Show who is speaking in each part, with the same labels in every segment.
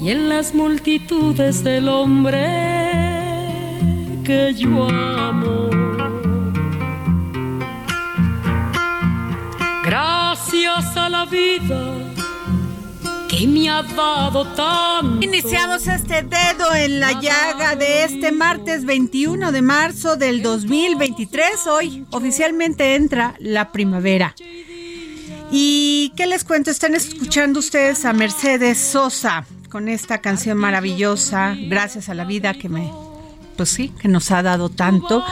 Speaker 1: y en las multitudes del hombre que yo amo. Gracias a la vida que me ha dado tanto.
Speaker 2: Iniciamos este dedo en la llaga de este martes 21 de marzo del 2023. Hoy oficialmente entra la primavera. ¿Y qué les cuento? Están escuchando ustedes a Mercedes Sosa con esta canción maravillosa, Gracias a la vida que me pues sí, que nos ha dado tanto.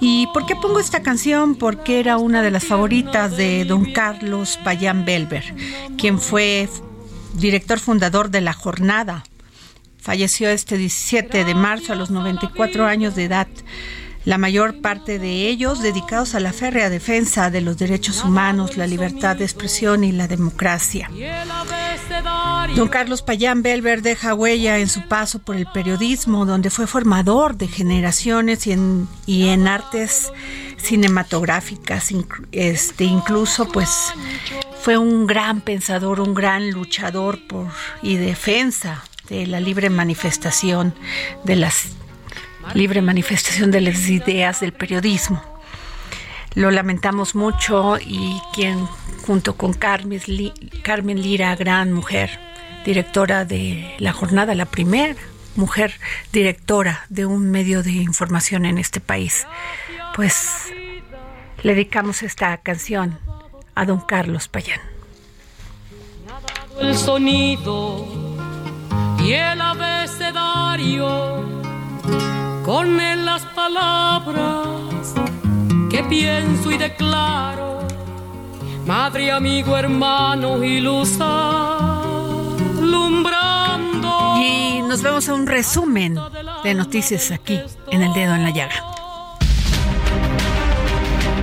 Speaker 2: ¿Y por qué pongo esta canción? Porque era una de las favoritas de don Carlos Payán Belver, quien fue director fundador de La Jornada. Falleció este 17 de marzo a los 94 años de edad la mayor parte de ellos dedicados a la férrea defensa de los derechos humanos, la libertad de expresión y la democracia. Don Carlos Payán Belver deja huella en su paso por el periodismo, donde fue formador de generaciones y en, y en artes cinematográficas, este, incluso pues fue un gran pensador, un gran luchador por y defensa de la libre manifestación de las libre manifestación de las ideas del periodismo. Lo lamentamos mucho y quien junto con Carmen, Carmen Lira, gran mujer, directora de la jornada, la primera mujer directora de un medio de información en este país, pues le dedicamos esta canción a don Carlos Payán.
Speaker 1: El sonido y el abecedario con las palabras que pienso y declaro, madre, amigo, hermano y
Speaker 2: Y nos vemos a un resumen de noticias aquí en El Dedo en la Llaga.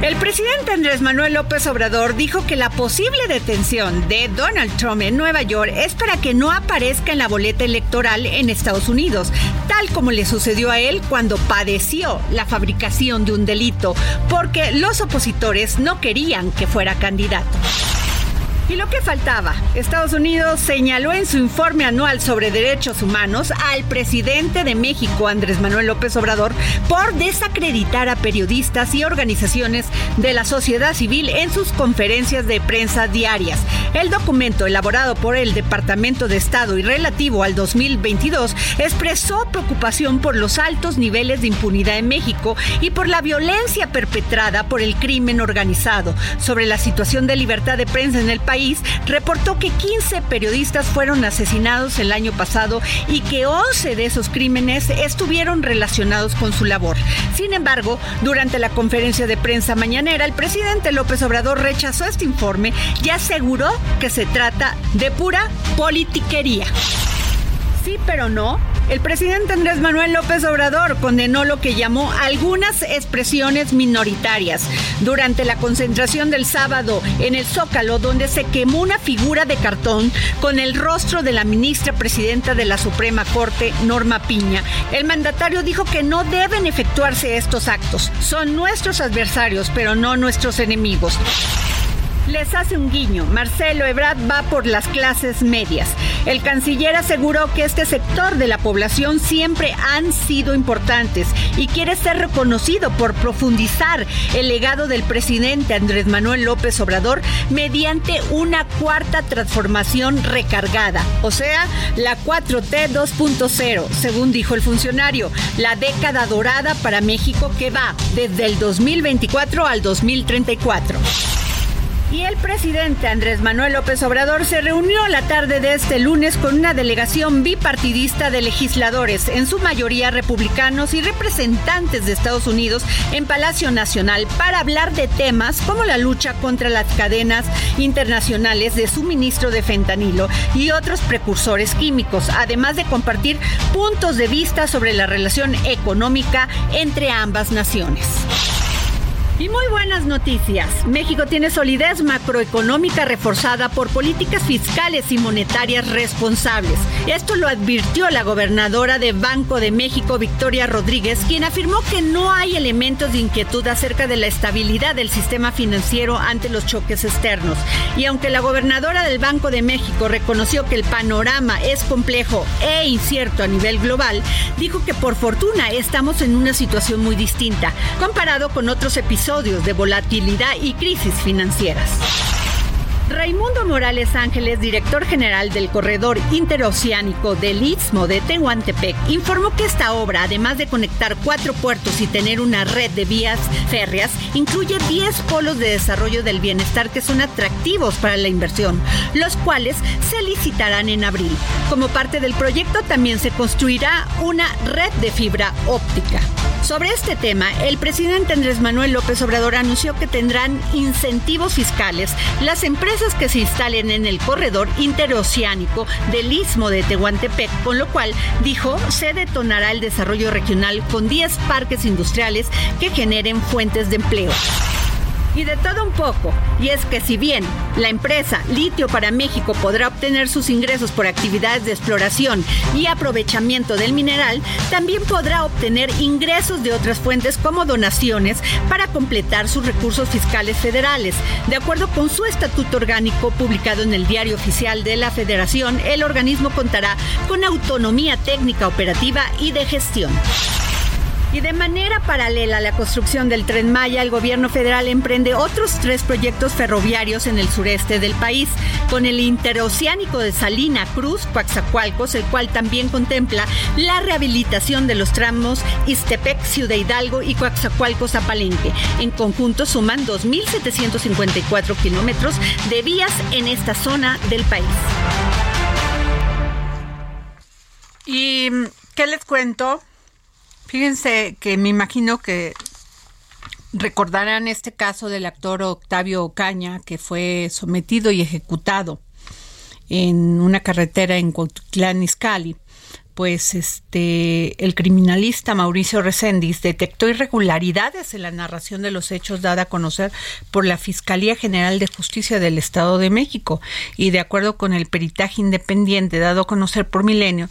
Speaker 2: El presidente Andrés Manuel López Obrador dijo que la posible detención de Donald Trump en Nueva York es para que no aparezca en la boleta electoral en Estados Unidos, tal como le sucedió a él cuando padeció la fabricación de un delito, porque los opositores no querían que fuera candidato. Y lo que faltaba, Estados Unidos señaló en su informe anual sobre derechos humanos al presidente de México, Andrés Manuel López Obrador, por desacreditar a periodistas y organizaciones de la sociedad civil en sus conferencias de prensa diarias. El documento elaborado por el Departamento de Estado y relativo al 2022 expresó preocupación por los altos niveles de impunidad en México y por la violencia perpetrada por el crimen organizado, sobre la situación de libertad de prensa en el país reportó que 15 periodistas fueron asesinados el año pasado y que 11 de esos crímenes estuvieron relacionados con su labor. Sin embargo, durante la conferencia de prensa mañanera, el presidente López Obrador rechazó este informe y aseguró que se trata de pura politiquería. Sí, pero no. El presidente Andrés Manuel López Obrador condenó lo que llamó algunas expresiones minoritarias durante la concentración del sábado en el Zócalo, donde se quemó una figura de cartón con el rostro de la ministra presidenta de la Suprema Corte, Norma Piña. El mandatario dijo que no deben efectuarse estos actos. Son nuestros adversarios, pero no nuestros enemigos les hace un guiño. Marcelo Ebrard va por las clases medias. El canciller aseguró que este sector de la población siempre han sido importantes y quiere ser reconocido por profundizar el legado del presidente Andrés Manuel López Obrador mediante una cuarta transformación recargada, o sea, la 4T 2.0, según dijo el funcionario, la década dorada para México que va desde el 2024 al 2034. Y el presidente Andrés Manuel López Obrador se reunió la tarde de este lunes con una delegación bipartidista de legisladores, en su mayoría republicanos y representantes de Estados Unidos, en Palacio Nacional para hablar de temas como la lucha contra las cadenas internacionales de suministro de fentanilo y otros precursores químicos, además de compartir puntos de vista sobre la relación económica entre ambas naciones. Y muy buenas noticias. México tiene solidez macroeconómica reforzada por políticas fiscales y monetarias responsables. Esto lo advirtió la gobernadora de Banco de México, Victoria Rodríguez, quien afirmó que no hay elementos de inquietud acerca de la estabilidad del sistema financiero ante los choques externos. Y aunque la gobernadora del Banco de México reconoció que el panorama es complejo e incierto a nivel global, dijo que por fortuna estamos en una situación muy distinta comparado con otros episodios de volatilidad y crisis financieras. Raimundo Morales Ángeles, director general del Corredor Interoceánico del Istmo de Tehuantepec, informó que esta obra, además de conectar cuatro puertos y tener una red de vías férreas, incluye 10 polos de desarrollo del bienestar que son atractivos para la inversión, los cuales se licitarán en abril. Como parte del proyecto también se construirá una red de fibra óptica. Sobre este tema, el presidente Andrés Manuel López Obrador anunció que tendrán incentivos fiscales las empresas que se instalen en el corredor interoceánico del istmo de Tehuantepec, con lo cual, dijo, se detonará el desarrollo regional con 10 parques industriales que generen fuentes de empleo y de todo un poco. Y es que si bien la empresa Litio para México podrá obtener sus ingresos por actividades de exploración y aprovechamiento del mineral, también podrá obtener ingresos de otras fuentes como donaciones para completar sus recursos fiscales federales. De acuerdo con su estatuto orgánico publicado en el Diario Oficial de la Federación, el organismo contará con autonomía técnica operativa y de gestión. Y de manera paralela a la construcción del tren Maya, el gobierno federal emprende otros tres proyectos ferroviarios en el sureste del país, con el interoceánico de Salina Cruz, Coaxacualcos, el cual también contempla la rehabilitación de los tramos Istepec, Ciudad Hidalgo y Coaxacualcos a Palenque. En conjunto suman 2.754 kilómetros de vías en esta zona del país. ¿Y qué les cuento? Fíjense que me imagino que recordarán este caso del actor Octavio Ocaña, que fue sometido y ejecutado en una carretera en Cuautitlán, pues este el criminalista Mauricio Reséndiz detectó irregularidades en la narración de los hechos dada a conocer por la Fiscalía General de Justicia del Estado de México. Y de acuerdo con el peritaje independiente dado a conocer por Milenio,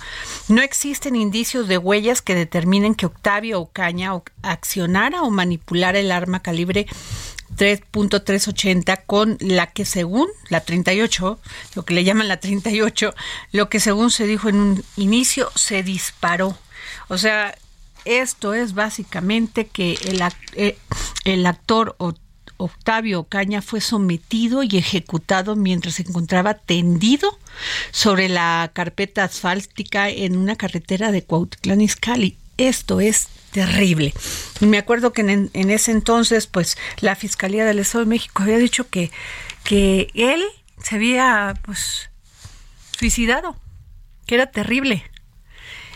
Speaker 2: no existen indicios de huellas que determinen que Octavio Ocaña accionara o manipulara el arma calibre 3.380 con la que según la 38, lo que le llaman la 38, lo que según se dijo en un inicio se disparó. O sea, esto es básicamente que el, eh, el actor Octavio Ocaña fue sometido y ejecutado mientras se encontraba tendido sobre la carpeta asfáltica en una carretera de Cuautitlán. Esto es terrible. Y me acuerdo que en, ese entonces, pues, la Fiscalía del Estado de México había dicho que, que él se había pues suicidado, que era terrible.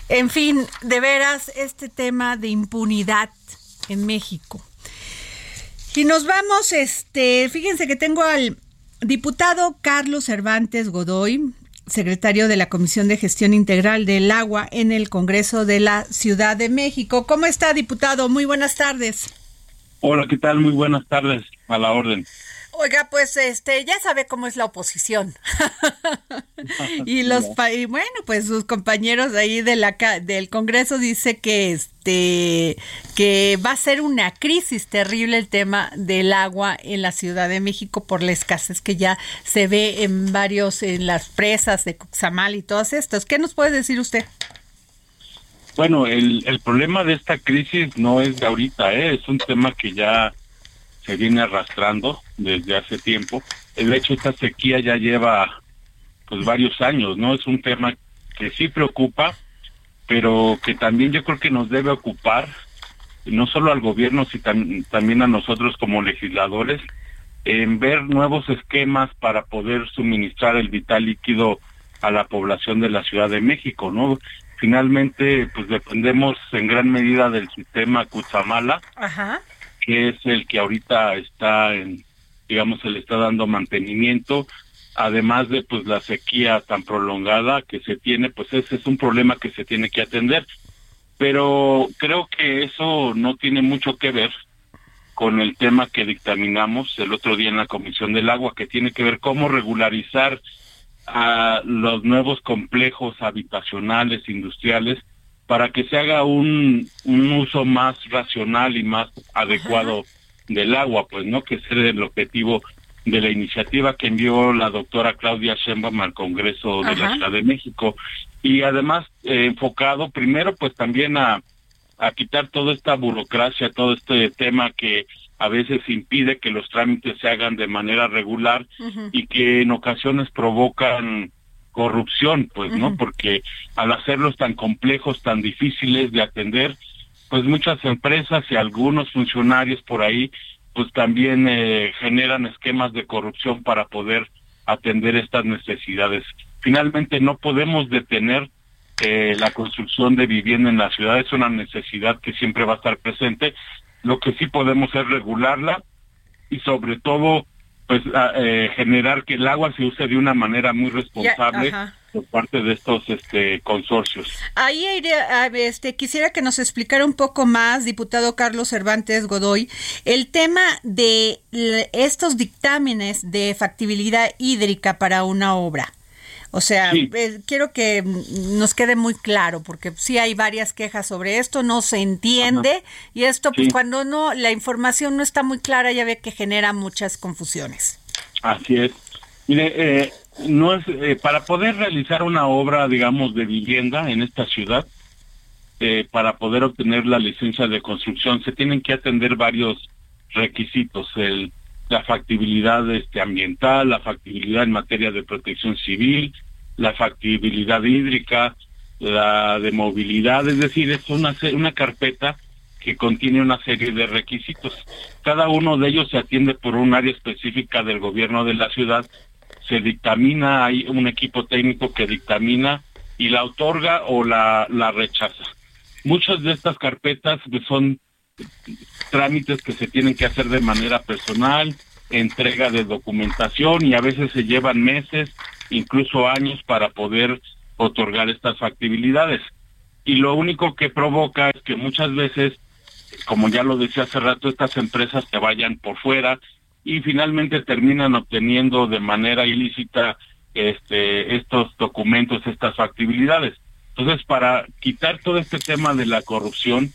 Speaker 2: En fin, de veras, este tema de impunidad en México. Y nos vamos, este, fíjense que tengo al diputado Carlos Cervantes Godoy, secretario de la Comisión de Gestión Integral del Agua en el Congreso de la Ciudad de México. ¿Cómo está, diputado? Muy buenas tardes.
Speaker 3: Hola, ¿qué tal? Muy buenas tardes. A la orden.
Speaker 2: Oiga, pues este ya sabe cómo es la oposición. y los y bueno, pues sus compañeros ahí de la del Congreso dice que este que va a ser una crisis terrible el tema del agua en la Ciudad de México por la escasez que ya se ve en varios en las presas de Cuxamal y todas estas. ¿Qué nos puede decir usted?
Speaker 3: Bueno, el, el problema de esta crisis no es de ahorita, ¿eh? es un tema que ya se viene arrastrando desde hace tiempo. De hecho, esta sequía ya lleva pues varios años, ¿no? Es un tema que sí preocupa, pero que también yo creo que nos debe ocupar, no solo al gobierno, sino también a nosotros como legisladores, en ver nuevos esquemas para poder suministrar el vital líquido a la población de la Ciudad de México, ¿no? Finalmente, pues dependemos en gran medida del sistema Cutzamala, Ajá que es el que ahorita está en, digamos, se le está dando mantenimiento, además de pues la sequía tan prolongada que se tiene, pues ese es un problema que se tiene que atender. Pero creo que eso no tiene mucho que ver con el tema que dictaminamos el otro día en la Comisión del Agua, que tiene que ver cómo regularizar a los nuevos complejos habitacionales, industriales, para que se haga un, un uso más racional y más adecuado del agua, pues no que sea el objetivo de la iniciativa que envió la doctora Claudia Sheinbaum al Congreso de la Ciudad de México. Y además eh, enfocado primero pues también a, a quitar toda esta burocracia, todo este tema que a veces impide que los trámites se hagan de manera regular y que en ocasiones provocan corrupción, pues, ¿no? Porque al hacerlos tan complejos, tan difíciles de atender, pues muchas empresas y algunos funcionarios por ahí, pues también eh, generan esquemas de corrupción para poder atender estas necesidades. Finalmente, no podemos detener eh, la construcción de vivienda en la ciudad, es una necesidad que siempre va a estar presente. Lo que sí podemos es regularla y sobre todo pues eh, generar que el agua se use de una manera muy responsable por parte de estos este consorcios.
Speaker 2: Ahí este quisiera que nos explicara un poco más, diputado Carlos Cervantes Godoy, el tema de estos dictámenes de factibilidad hídrica para una obra. O sea, eh, quiero que nos quede muy claro, porque sí hay varias quejas sobre esto, no se entiende, y esto, pues cuando no, la información no está muy clara, ya ve que genera muchas confusiones.
Speaker 3: Así es. Mire, eh, no es eh, para poder realizar una obra, digamos, de vivienda en esta ciudad, para poder obtener la licencia de construcción, se tienen que atender varios requisitos, el la factibilidad este, ambiental, la factibilidad en materia de protección civil, la factibilidad hídrica, la de movilidad, es decir, es una, una carpeta que contiene una serie de requisitos. Cada uno de ellos se atiende por un área específica del gobierno de la ciudad, se dictamina, hay un equipo técnico que dictamina y la otorga o la, la rechaza. Muchas de estas carpetas son trámites que se tienen que hacer de manera personal, entrega de documentación y a veces se llevan meses, incluso años para poder otorgar estas factibilidades. Y lo único que provoca es que muchas veces, como ya lo decía hace rato, estas empresas se vayan por fuera y finalmente terminan obteniendo de manera ilícita este estos documentos, estas factibilidades. Entonces, para quitar todo este tema de la corrupción,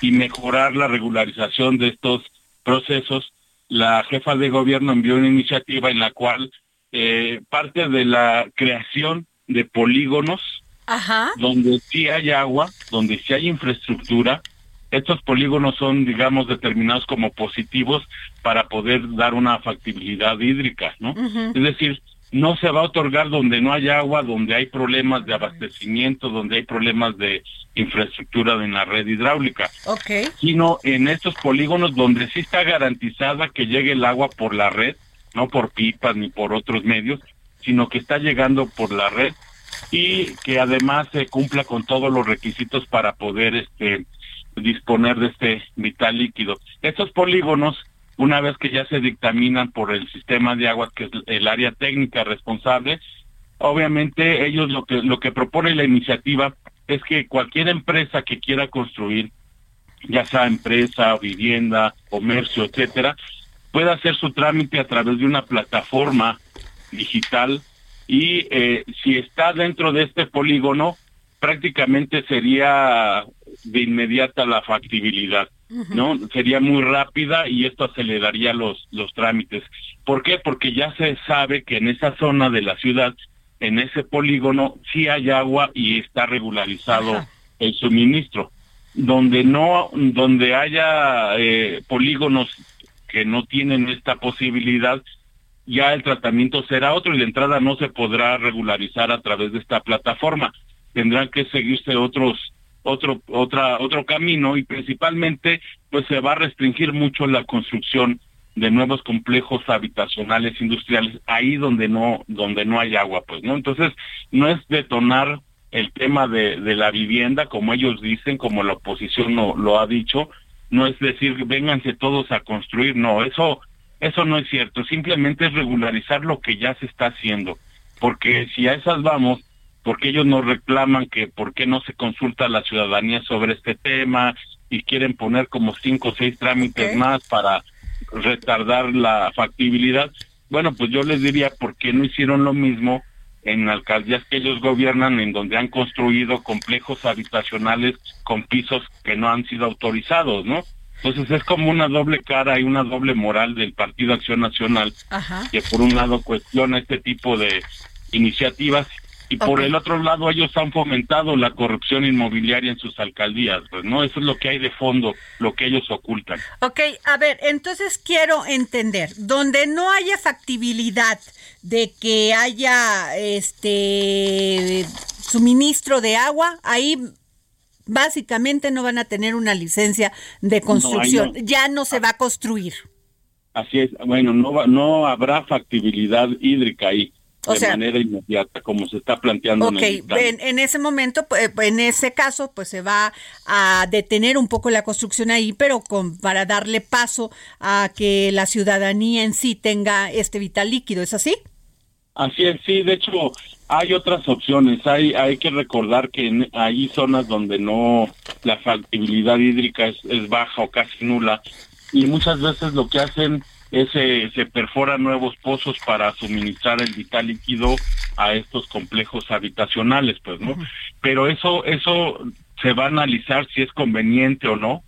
Speaker 3: y mejorar la regularización de estos procesos, la jefa de gobierno envió una iniciativa en la cual eh, parte de la creación de polígonos donde sí hay agua, donde sí hay infraestructura, estos polígonos son, digamos, determinados como positivos para poder dar una factibilidad hídrica, ¿no? Es decir, no se va a otorgar donde no hay agua, donde hay problemas de abastecimiento, donde hay problemas de infraestructura en la red hidráulica,
Speaker 2: okay.
Speaker 3: sino en estos polígonos donde sí está garantizada que llegue el agua por la red no por pipas ni por otros medios, sino que está llegando por la red y que además se cumpla con todos los requisitos para poder este disponer de este vital líquido. Estos polígonos, una vez que ya se dictaminan por el sistema de aguas, que es el área técnica responsable, obviamente ellos lo que lo que propone la iniciativa es que cualquier empresa que quiera construir, ya sea empresa, vivienda, comercio, etcétera, pueda hacer su trámite a través de una plataforma digital y eh, si está dentro de este polígono, prácticamente sería de inmediata la factibilidad, ¿no? Sería muy rápida y esto aceleraría los, los trámites. ¿Por qué? Porque ya se sabe que en esa zona de la ciudad, en ese polígono, sí hay agua y está regularizado el suministro. Donde no, donde haya eh, polígonos que no tienen esta posibilidad, ya el tratamiento será otro y la entrada no se podrá regularizar a través de esta plataforma. Tendrán que seguirse otros otro otra otro camino y principalmente pues se va a restringir mucho la construcción de nuevos complejos habitacionales industriales ahí donde no donde no hay agua pues no entonces no es detonar el tema de, de la vivienda como ellos dicen como la oposición lo, lo ha dicho no es decir vénganse todos a construir no eso eso no es cierto, simplemente es regularizar lo que ya se está haciendo, porque si a esas vamos, porque ellos nos reclaman que por qué no se consulta a la ciudadanía sobre este tema y quieren poner como cinco o seis trámites más para retardar la factibilidad, bueno, pues yo les diría por qué no hicieron lo mismo en alcaldías que ellos gobiernan, en donde han construido complejos habitacionales con pisos que no han sido autorizados, ¿no? Entonces es como una doble cara y una doble moral del Partido Acción Nacional, que por un lado cuestiona este tipo de iniciativas y por el otro lado ellos han fomentado la corrupción inmobiliaria en sus alcaldías, pues no, eso es lo que hay de fondo, lo que ellos ocultan.
Speaker 2: Ok, a ver, entonces quiero entender, donde no haya factibilidad de que haya este suministro de agua, ahí básicamente no van a tener una licencia de construcción, ya no se va a construir.
Speaker 3: Así es, bueno, no no habrá factibilidad hídrica ahí. De manera inmediata, como se está planteando.
Speaker 2: Ok, en, en, ese momento, pues, en ese caso, pues se va a detener un poco la construcción ahí, pero con, para darle paso a que la ciudadanía en sí tenga este vital líquido, ¿es así?
Speaker 3: Así es, sí, de hecho hay otras opciones, hay hay que recordar que hay zonas donde no la factibilidad hídrica es, es, baja o casi nula y muchas veces lo que hacen es eh, se perforan nuevos pozos para suministrar el vital líquido a estos complejos habitacionales, pues, ¿no? Pero eso eso se va a analizar si es conveniente o no,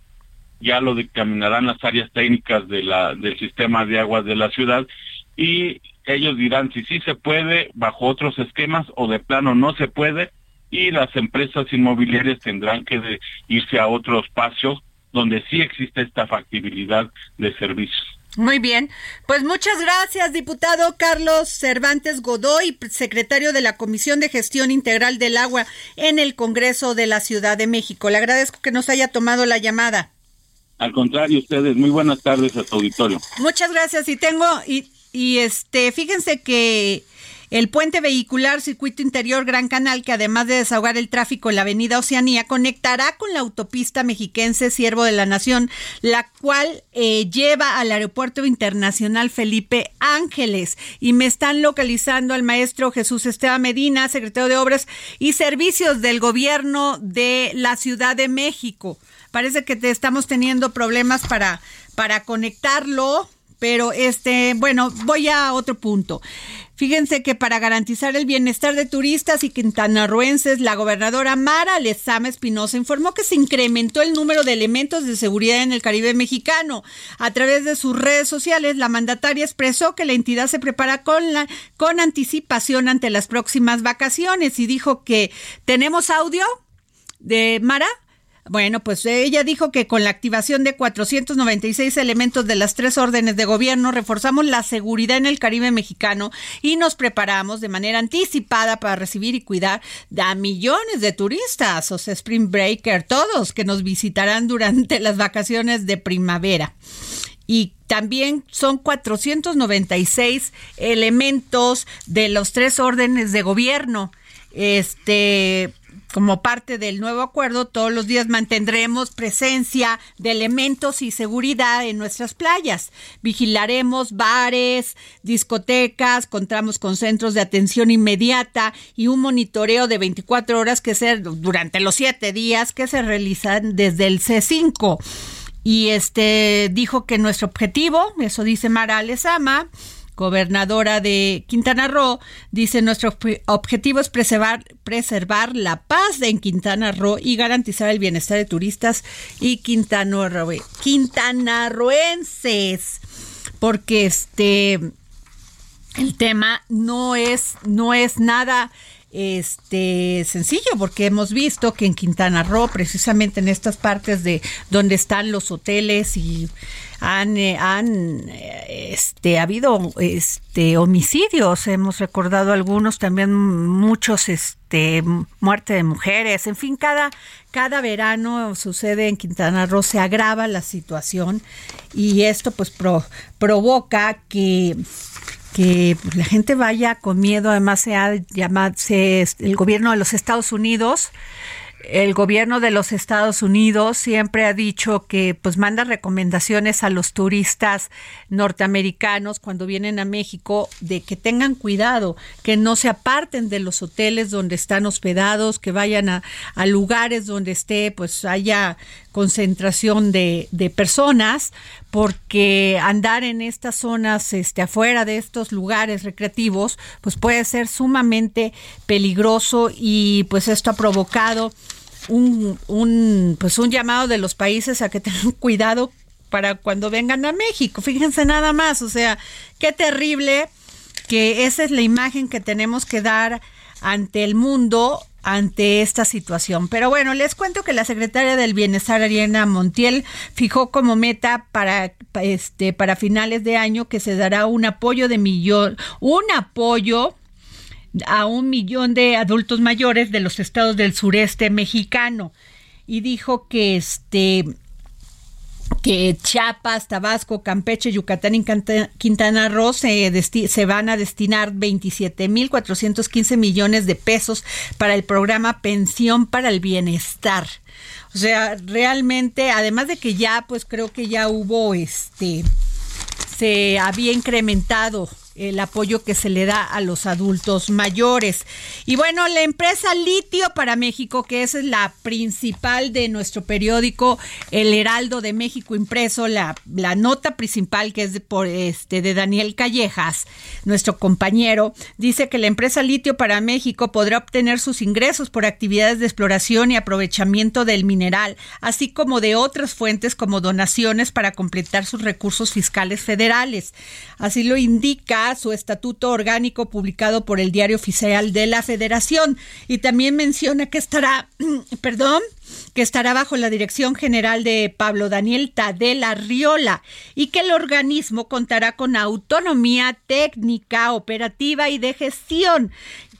Speaker 3: ya lo dictaminarán las áreas técnicas de la del sistema de aguas de la ciudad y ellos dirán si sí se puede bajo otros esquemas o de plano no se puede y las empresas inmobiliarias tendrán que irse a otro espacio donde sí existe esta factibilidad de servicios.
Speaker 2: Muy bien, pues muchas gracias, diputado Carlos Cervantes Godoy, secretario de la Comisión de Gestión Integral del Agua en el Congreso de la Ciudad de México. Le agradezco que nos haya tomado la llamada.
Speaker 3: Al contrario, ustedes, muy buenas tardes a tu auditorio.
Speaker 2: Muchas gracias y tengo y y este, fíjense que el puente vehicular Circuito Interior Gran Canal, que además de desahogar el tráfico en la avenida Oceanía, conectará con la autopista mexiquense Siervo de la Nación, la cual eh, lleva al Aeropuerto Internacional Felipe Ángeles. Y me están localizando al maestro Jesús Esteban Medina, secretario de Obras y Servicios del Gobierno de la Ciudad de México. Parece que te estamos teniendo problemas para, para conectarlo. Pero este, bueno, voy a otro punto. Fíjense que para garantizar el bienestar de turistas y quintanarruenses, la gobernadora Mara Lezama Espinosa informó que se incrementó el número de elementos de seguridad en el Caribe mexicano. A través de sus redes sociales, la mandataria expresó que la entidad se prepara con, la, con anticipación ante las próximas vacaciones y dijo que tenemos audio de Mara. Bueno, pues ella dijo que con la activación de 496 elementos de las tres órdenes de gobierno reforzamos la seguridad en el Caribe mexicano y nos preparamos de manera anticipada para recibir y cuidar a millones de turistas, o sea, Spring Breaker, todos que nos visitarán durante las vacaciones de primavera. y también son 496 elementos de los tres órdenes de gobierno. Este, como parte del nuevo acuerdo, todos los días mantendremos presencia de elementos y seguridad en nuestras playas. Vigilaremos bares, discotecas, contamos con centros de atención inmediata y un monitoreo de 24 horas que se durante los siete días que se realizan desde el C5 y este dijo que nuestro objetivo, eso dice Mara Alezama, gobernadora de Quintana Roo, dice nuestro objetivo es preservar, preservar la paz en Quintana Roo y garantizar el bienestar de turistas y quintanarroenses, porque este el tema no es no es nada este sencillo porque hemos visto que en Quintana Roo precisamente en estas partes de donde están los hoteles y han, eh, han este ha habido este homicidios. Hemos recordado algunos también muchos este muerte de mujeres. En fin cada cada verano sucede en Quintana Roo se agrava la situación y esto pues provoca que que pues, la gente vaya con miedo, además se ha llamado el gobierno de los Estados Unidos el gobierno de los Estados Unidos siempre ha dicho que pues manda recomendaciones a los turistas norteamericanos cuando vienen a México de que tengan cuidado, que no se aparten de los hoteles donde están hospedados, que vayan a, lugares donde esté pues haya concentración de, personas, porque andar en estas zonas, este, afuera de estos lugares recreativos, pues puede ser sumamente peligroso y pues esto ha provocado un, un, pues un llamado de los países a que tengan cuidado para cuando vengan a México. Fíjense nada más, o sea, qué terrible que esa es la imagen que tenemos que dar ante el mundo ante esta situación. Pero bueno, les cuento que la secretaria del Bienestar, Ariana Montiel, fijó como meta para, este, para finales de año que se dará un apoyo de millón, un apoyo a un millón de adultos mayores de los estados del sureste mexicano y dijo que este que Chiapas, Tabasco, Campeche, Yucatán y Quintana Roo se, se van a destinar 27.415 millones de pesos para el programa Pensión para el Bienestar. O sea, realmente, además de que ya, pues creo que ya hubo este, se había incrementado el apoyo que se le da a los adultos mayores. Y bueno, la empresa Litio para México, que es la principal de nuestro periódico El Heraldo de México impreso, la, la nota principal que es de, por este de Daniel Callejas, nuestro compañero, dice que la empresa Litio para México podrá obtener sus ingresos por actividades de exploración y aprovechamiento del mineral, así como de otras fuentes como donaciones para completar sus recursos fiscales federales. Así lo indica su estatuto orgánico publicado por el Diario Oficial de la Federación. Y también menciona que estará, perdón, que estará bajo la dirección general de Pablo Daniel Tadela Riola y que el organismo contará con autonomía técnica, operativa y de gestión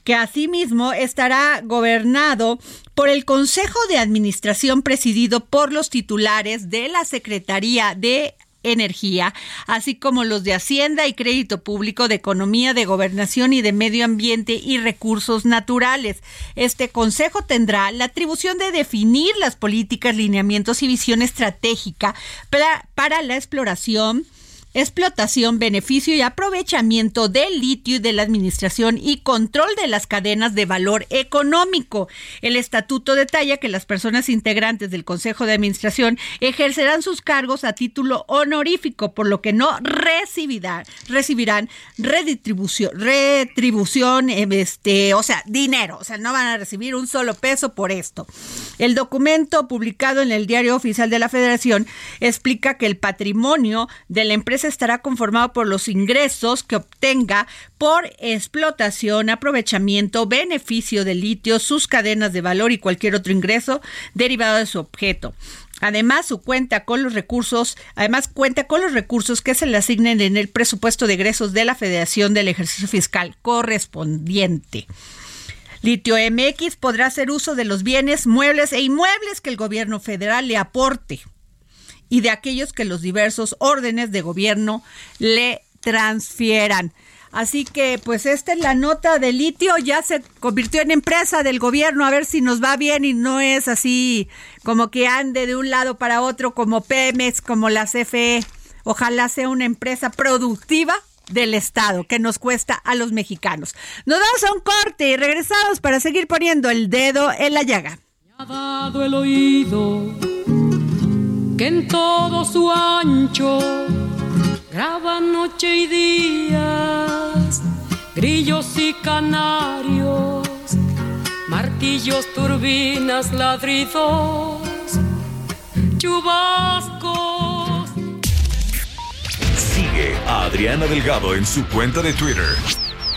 Speaker 2: que asimismo estará gobernado por el Consejo de Administración presidido por los titulares de la Secretaría de Energía, así como los de Hacienda y Crédito Público, de Economía, de Gobernación y de Medio Ambiente y Recursos Naturales. Este Consejo tendrá la atribución de definir las políticas, lineamientos y visión estratégica para, para la exploración, explotación, beneficio y aprovechamiento del litio y de la administración y control de las cadenas de valor económico. El estatuto detalla que las personas integrantes del Consejo de Administración ejercerán sus cargos a título honorífico, por lo que no recibirán, recibirán reditribución, retribución, em, este, o sea, dinero, o sea, no van a recibir un solo peso por esto. El documento publicado en el Diario Oficial de la Federación explica que el patrimonio de la empresa estará conformado por los ingresos que obtenga por explotación, aprovechamiento, beneficio de litio, sus cadenas de valor y cualquier otro ingreso derivado de su objeto. Además, su cuenta con los recursos, además cuenta con los recursos que se le asignen en el presupuesto de egresos de la Federación del ejercicio fiscal correspondiente. Litio MX podrá hacer uso de los bienes muebles e inmuebles que el gobierno federal le aporte y de aquellos que los diversos órdenes de gobierno le transfieran. Así que pues esta es la nota de litio, ya se convirtió en empresa del gobierno, a ver si nos va bien y no es así como que ande de un lado para otro como Pemex, como la CFE. Ojalá sea una empresa productiva del Estado que nos cuesta a los mexicanos. Nos damos a un corte y regresamos para seguir poniendo el dedo en la llaga.
Speaker 1: ha dado el oído que en todo su ancho graba noche y días, grillos y canarios, martillos, turbinas, ladridos, chubascos.
Speaker 4: Sigue a Adriana Delgado en su cuenta de Twitter.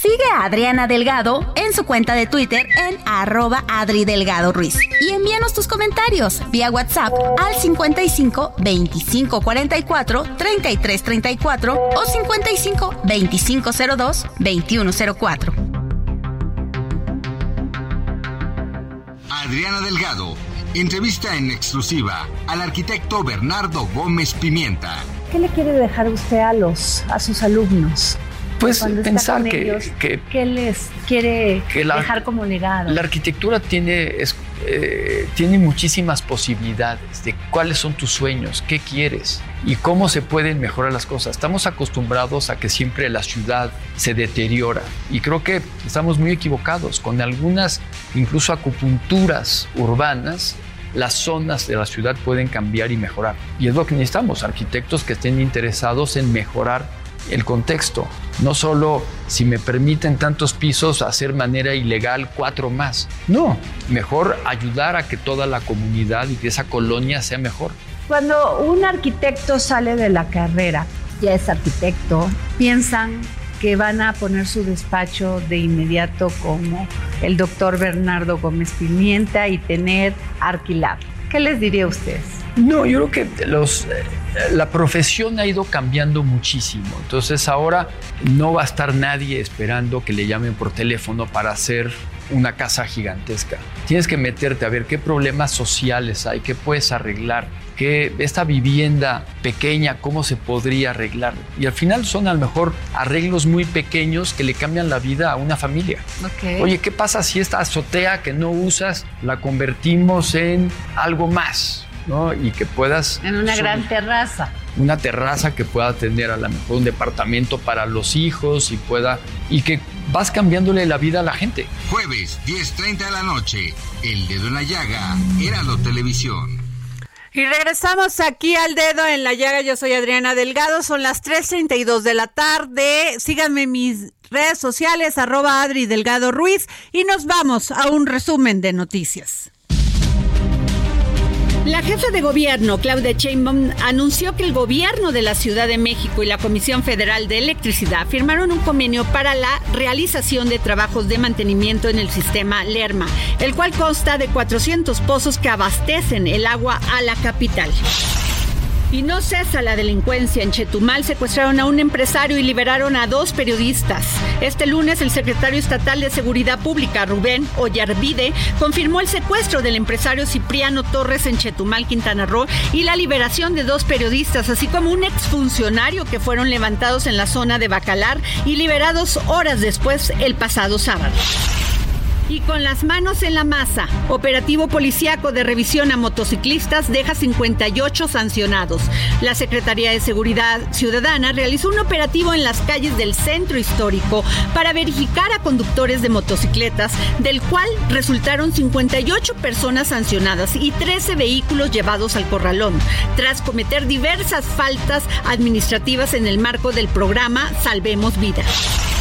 Speaker 5: Sigue a Adriana Delgado en su cuenta de Twitter en arroba Adri Delgado Ruiz. Y envíanos tus comentarios vía WhatsApp al 55 25 44 33 34 o 55 25 02 21 04.
Speaker 6: Adriana Delgado entrevista en exclusiva al arquitecto Bernardo Gómez Pimienta.
Speaker 7: ¿Qué le quiere dejar usted a los a sus alumnos?
Speaker 8: Pues pensar que,
Speaker 7: ellos,
Speaker 8: que,
Speaker 7: ¿Qué les quiere
Speaker 8: que la-
Speaker 7: dejar como legado?
Speaker 8: la arquitectura tiene, es- eh, tiene muchísimas posibilidades de cuáles son tus sueños, qué quieres y cómo se pueden mejorar las cosas. Estamos acostumbrados a que siempre la ciudad se deteriora y creo que estamos muy equivocados. Con algunas incluso acupunturas urbanas, las zonas de la ciudad pueden cambiar y mejorar. Y es lo que necesitamos, arquitectos que estén interesados en mejorar el contexto. No solo, si me permiten tantos pisos, hacer manera ilegal cuatro más. No, mejor ayudar a que toda la comunidad y que esa colonia sea mejor.
Speaker 7: Cuando un arquitecto sale de la carrera, ya es arquitecto, piensan que van a poner su despacho de inmediato como el doctor Bernardo Gómez Pimienta y tener alquilado. ¿Qué les diría a ustedes?
Speaker 8: No, yo creo que los, eh, la profesión ha ido cambiando muchísimo. Entonces ahora no va a estar nadie esperando que le llamen por teléfono para hacer una casa gigantesca. Tienes que meterte a ver qué problemas sociales hay, qué puedes arreglar, qué esta vivienda pequeña, cómo se podría arreglar. Y al final son a lo mejor arreglos muy pequeños que le cambian la vida a una familia. Oye, ¿qué pasa si esta azotea que no usas la convertimos en algo más? ¿no? Y que puedas...
Speaker 7: En una gran terraza.
Speaker 8: Una terraza que pueda tener a lo mejor un departamento para los hijos y pueda... Y que vas cambiándole la vida a la gente.
Speaker 6: Jueves, 10.30 de la noche. El dedo en la llaga. Heraldo Televisión.
Speaker 2: Y regresamos aquí al dedo en la llaga. Yo soy Adriana Delgado. Son las 3.32 de la tarde. Síganme en mis redes sociales, arroba Adri Delgado Ruiz. Y nos vamos a un resumen de noticias.
Speaker 7: La jefa de gobierno, Claudia Sheinbaum, anunció que el gobierno de la Ciudad de México y la Comisión Federal de Electricidad firmaron un convenio para la realización de trabajos de mantenimiento en el sistema Lerma, el cual consta de 400 pozos que abastecen el agua a la capital.
Speaker 2: Y no cesa la delincuencia. En Chetumal secuestraron a un empresario y liberaron a dos periodistas. Este lunes el secretario estatal de Seguridad Pública, Rubén Ollarvide, confirmó el secuestro del empresario Cipriano Torres en Chetumal, Quintana Roo, y la liberación de dos periodistas, así como un exfuncionario que fueron levantados en la zona de Bacalar y liberados horas después el pasado sábado. Y con las manos en la masa, operativo policiaco de revisión a motociclistas deja 58 sancionados. La Secretaría de Seguridad Ciudadana realizó un operativo en las calles del centro histórico para verificar a conductores de motocicletas, del cual resultaron 58 personas sancionadas y 13 vehículos llevados al corralón, tras cometer diversas faltas administrativas en el marco del programa Salvemos Vidas.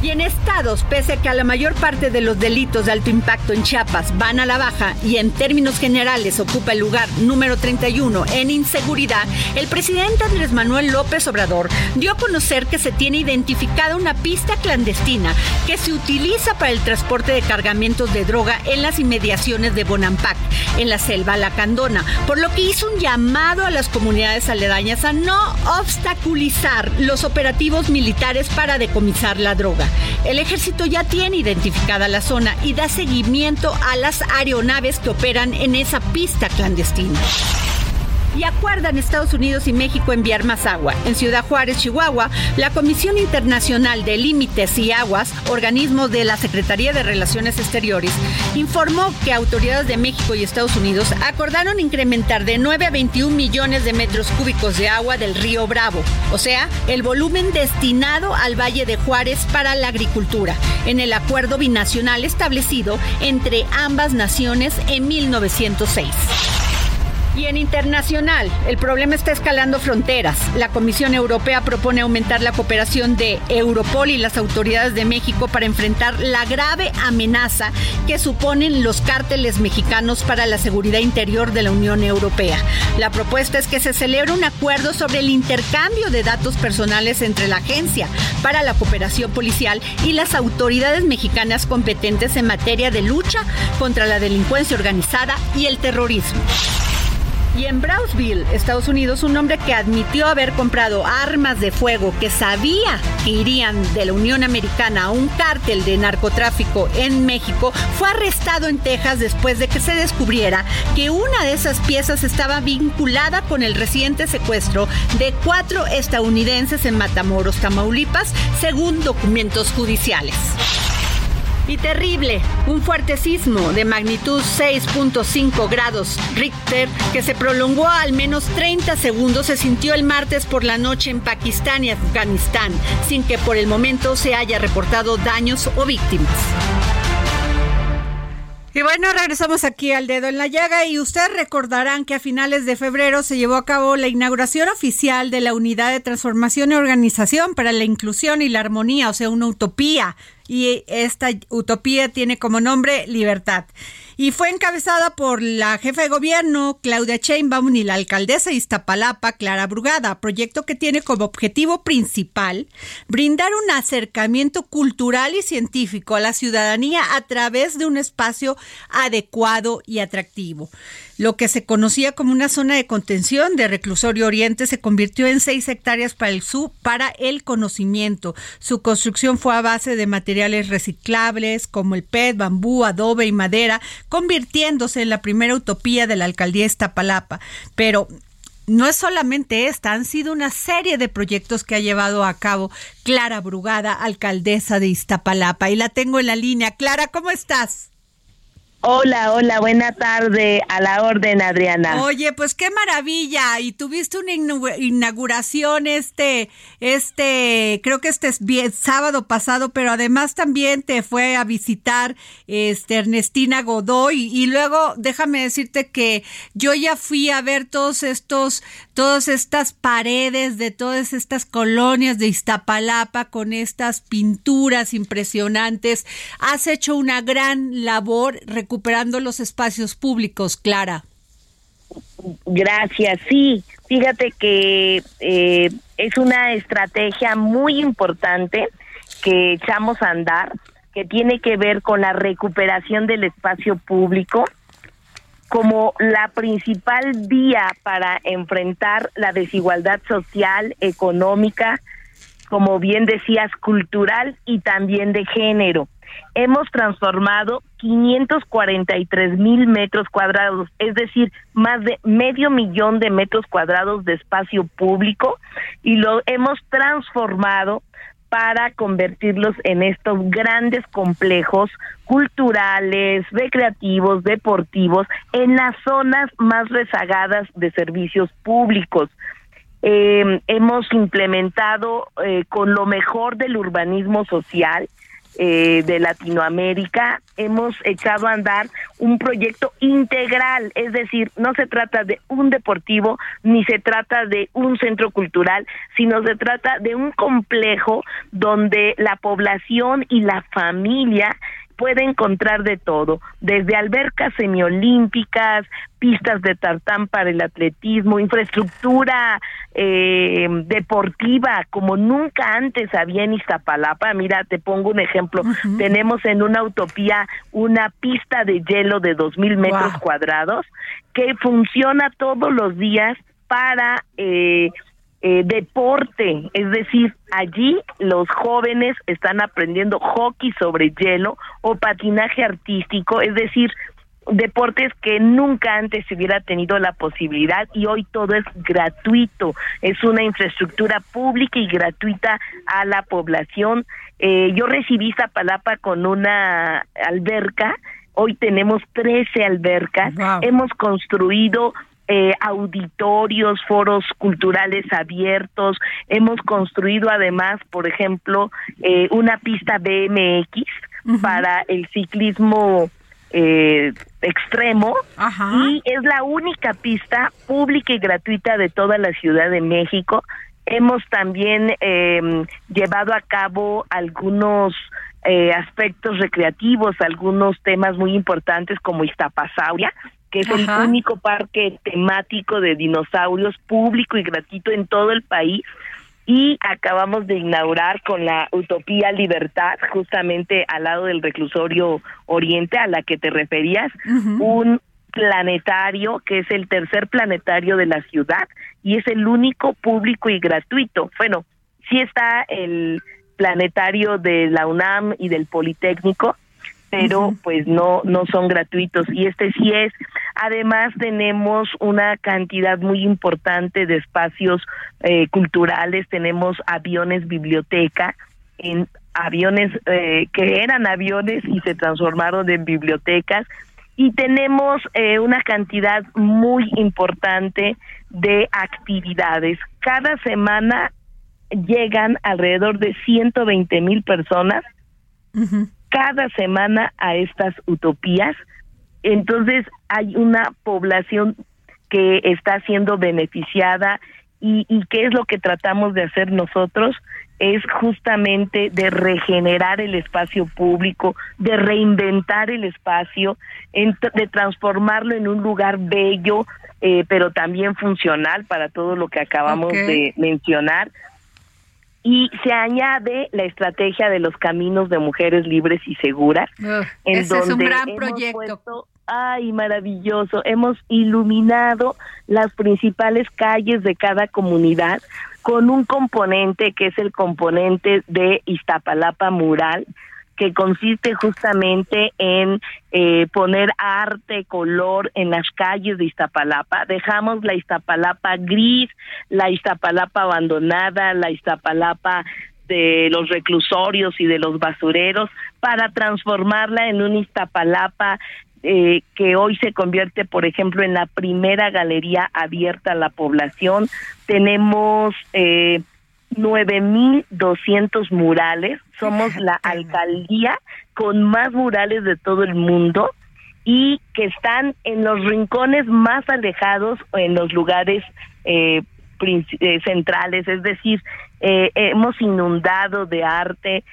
Speaker 2: Y en estados, pese a que a la mayor parte de los delitos de alto impacto en Chiapas van a la baja y en términos generales ocupa el lugar número 31 en inseguridad, el presidente Andrés Manuel López Obrador dio a conocer que se tiene identificada una pista clandestina que se utiliza para el transporte de cargamentos de droga en las inmediaciones de Bonampak, en la selva Lacandona, por lo que hizo un llamado a las comunidades aledañas a no obstaculizar los operativos militares para decomisar la droga. El ejército ya tiene identificada la zona y da seguimiento a las aeronaves que operan en esa pista clandestina y acuerdan Estados Unidos y México enviar más agua. En Ciudad Juárez, Chihuahua, la Comisión Internacional de Límites y Aguas, organismo de la Secretaría de Relaciones Exteriores, informó que autoridades de México y Estados Unidos acordaron incrementar de 9 a 21 millones de metros cúbicos de agua del río Bravo, o sea, el volumen destinado al Valle de Juárez para la agricultura, en el acuerdo binacional establecido entre ambas naciones en 1906. Y en internacional, el problema está escalando fronteras. La Comisión Europea propone aumentar la cooperación de Europol y las autoridades de México para enfrentar la grave amenaza que suponen los cárteles mexicanos para la seguridad interior de la Unión Europea. La propuesta es que se celebre un acuerdo sobre el intercambio de datos personales entre la Agencia para la Cooperación Policial y las autoridades mexicanas competentes en materia de lucha contra la delincuencia organizada y el terrorismo. Y en Brownsville, Estados Unidos, un hombre que admitió haber comprado armas de fuego que sabía que irían de la Unión Americana a un cártel de narcotráfico en México fue arrestado en Texas después de que se descubriera que una de esas piezas estaba vinculada con el reciente secuestro de cuatro estadounidenses en Matamoros, Tamaulipas, según documentos judiciales. Y terrible, un fuerte sismo de magnitud 6.5 grados Richter que se prolongó al menos 30 segundos se sintió el martes por la noche en Pakistán y Afganistán, sin que por el momento se haya reportado daños o víctimas. Y bueno, regresamos aquí al dedo en la llaga y ustedes recordarán que a finales de febrero se llevó a cabo la inauguración oficial de la Unidad de Transformación y Organización para la Inclusión y la Armonía, o sea, una utopía. Y esta utopía tiene como nombre Libertad y fue encabezada por la jefa de gobierno Claudia Sheinbaum y la alcaldesa de Iztapalapa Clara Brugada, proyecto que tiene como objetivo principal brindar un acercamiento cultural y científico a la ciudadanía a través de un espacio adecuado y atractivo. Lo que se conocía como una zona de contención de Reclusorio Oriente se convirtió en seis hectáreas para el sur para el conocimiento. Su construcción fue a base de materiales reciclables como el PET, bambú, adobe y madera, convirtiéndose en la primera utopía de la alcaldía Iztapalapa. Pero no es solamente esta, han sido una serie de proyectos que ha llevado a cabo Clara Brugada, alcaldesa de Iztapalapa. Y la tengo en la línea. Clara, ¿cómo estás?
Speaker 9: Hola, hola, buena tarde, a la orden, Adriana.
Speaker 10: Oye, pues qué maravilla, y tuviste una inauguración este, este, creo que este es bien, sábado pasado, pero además también te fue a visitar este Ernestina Godoy, y luego déjame decirte que yo ya fui a ver todos estos, todas estas paredes de todas estas colonias de Iztapalapa con estas pinturas impresionantes. Has hecho una gran labor recuperando los espacios públicos, Clara.
Speaker 9: Gracias, sí. Fíjate que eh, es una estrategia muy importante que echamos a andar, que tiene que ver con la recuperación del espacio público como la principal vía para enfrentar la desigualdad social, económica, como bien decías, cultural y también de género. Hemos transformado 543 mil metros cuadrados, es decir, más de medio millón de metros cuadrados de espacio público y lo hemos transformado para convertirlos en estos grandes complejos culturales, recreativos, deportivos, en las zonas más rezagadas de servicios públicos. Eh, hemos implementado eh, con lo mejor del urbanismo social eh, de Latinoamérica, hemos echado a andar un proyecto integral, es decir, no se trata de un deportivo ni se trata de un centro cultural, sino se trata de un complejo donde la población y la familia puede encontrar de todo, desde albercas semiolímpicas, pistas de tartán para el atletismo, infraestructura eh, deportiva como nunca antes había en Iztapalapa. Mira, te pongo un ejemplo. Tenemos en una utopía una pista de hielo de dos mil metros cuadrados que funciona todos los días para eh, eh, deporte, es decir, allí los jóvenes están aprendiendo hockey sobre hielo o patinaje artístico, es decir, deportes que nunca antes se hubiera tenido la posibilidad y hoy todo es gratuito, es una infraestructura pública y gratuita a la población. Eh, yo recibí palapa con una alberca, hoy tenemos 13 albercas, hemos construido eh, auditorios, foros culturales abiertos. Hemos construido además, por ejemplo, eh, una pista BMX para el ciclismo eh, extremo y es la única pista pública y gratuita de toda la Ciudad de México. Hemos también em, llevado a cabo algunos aspectos recreativos, algunos temas muy importantes como Iztapasauria, que es el único parque temático de dinosaurios público y gratuito en todo el país. Y acabamos de inaugurar con la Utopía Libertad, justamente al lado del reclusorio Oriente, a la que te referías, un planetario que es el tercer planetario de la ciudad y es el único público y gratuito. Bueno, sí está el planetario de la UNAM y del Politécnico, pero pues no no son gratuitos y este sí es. Además tenemos una cantidad muy importante de espacios eh, culturales. Tenemos aviones biblioteca en aviones eh, que eran aviones y se transformaron en bibliotecas. Y tenemos eh, una cantidad muy importante de actividades. Cada semana llegan alrededor de 120 mil personas cada semana a estas utopías. Entonces hay una población que está siendo beneficiada y, y qué es lo que tratamos de hacer nosotros es justamente de regenerar el espacio público, de reinventar el espacio, de transformarlo en un lugar bello, eh, pero también funcional para todo lo que acabamos de mencionar y se añade la estrategia de los caminos de mujeres libres y seguras.
Speaker 2: en ese es un gran proyecto.
Speaker 9: ay, maravilloso. Hemos iluminado las principales calles de cada comunidad con un componente que es el componente de Iztapalapa Mural, que consiste justamente en eh, poner arte, color en las calles de Iztapalapa. Dejamos la Iztapalapa gris, la Iztapalapa abandonada, la Iztapalapa de los reclusorios y de los basureros para transformarla en un Iztapalapa eh, que hoy se convierte, por ejemplo, en la primera galería abierta a la población. Tenemos eh, 9.200 murales. Somos la alcaldía con más murales de todo el mundo y que están en los rincones más alejados o en los lugares eh, eh, centrales. Es decir, eh, hemos inundado de arte